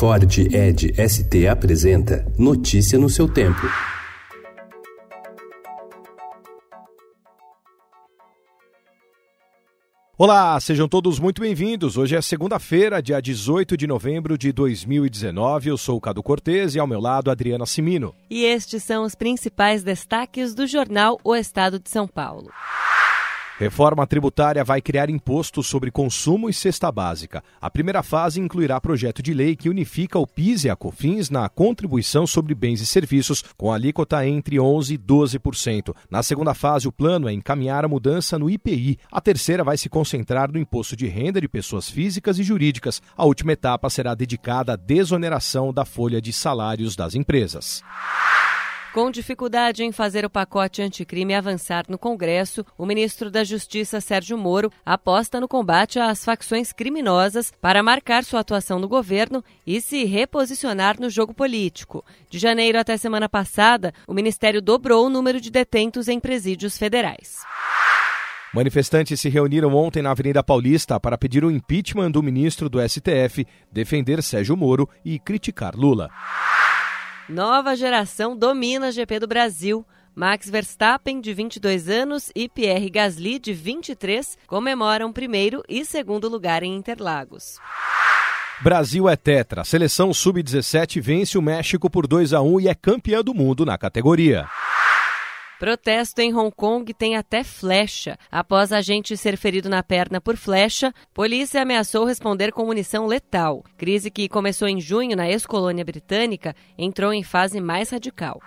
Ford Ed ST apresenta Notícia no seu tempo. Olá, sejam todos muito bem-vindos. Hoje é segunda-feira, dia 18 de novembro de 2019. Eu sou o Cado Cortez e ao meu lado Adriana Simino. E estes são os principais destaques do jornal O Estado de São Paulo. Reforma tributária vai criar imposto sobre consumo e cesta básica. A primeira fase incluirá projeto de lei que unifica o PIS e a COFINS na contribuição sobre bens e serviços, com alíquota entre 11% e 12%. Na segunda fase, o plano é encaminhar a mudança no IPI. A terceira vai se concentrar no imposto de renda de pessoas físicas e jurídicas. A última etapa será dedicada à desoneração da folha de salários das empresas. Com dificuldade em fazer o pacote anticrime avançar no Congresso, o ministro da Justiça, Sérgio Moro, aposta no combate às facções criminosas para marcar sua atuação no governo e se reposicionar no jogo político. De janeiro até semana passada, o ministério dobrou o número de detentos em presídios federais. Manifestantes se reuniram ontem na Avenida Paulista para pedir o impeachment do ministro do STF, defender Sérgio Moro e criticar Lula. Nova geração domina a GP do Brasil. Max Verstappen, de 22 anos, e Pierre Gasly, de 23, comemoram primeiro e segundo lugar em Interlagos. Brasil é tetra. Seleção sub-17 vence o México por 2 a 1 e é campeã do mundo na categoria. Protesto em Hong Kong tem até flecha. Após agente ser ferido na perna por flecha, polícia ameaçou responder com munição letal. Crise que começou em junho na ex-colônia britânica entrou em fase mais radical.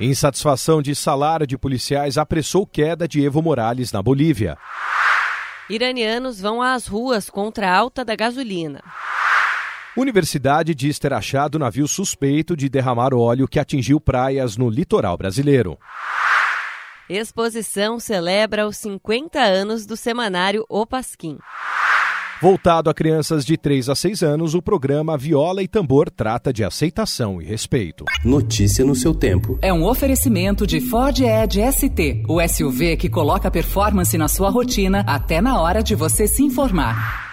Insatisfação de salário de policiais apressou queda de Evo Morales na Bolívia. Iranianos vão às ruas contra a alta da gasolina. Universidade diz ter achado navio suspeito de derramar óleo que atingiu praias no litoral brasileiro. Exposição celebra os 50 anos do semanário O Pasquim. Voltado a crianças de 3 a 6 anos, o programa Viola e Tambor trata de aceitação e respeito. Notícia no seu tempo. É um oferecimento de Ford Edge ST, o SUV que coloca performance na sua rotina até na hora de você se informar.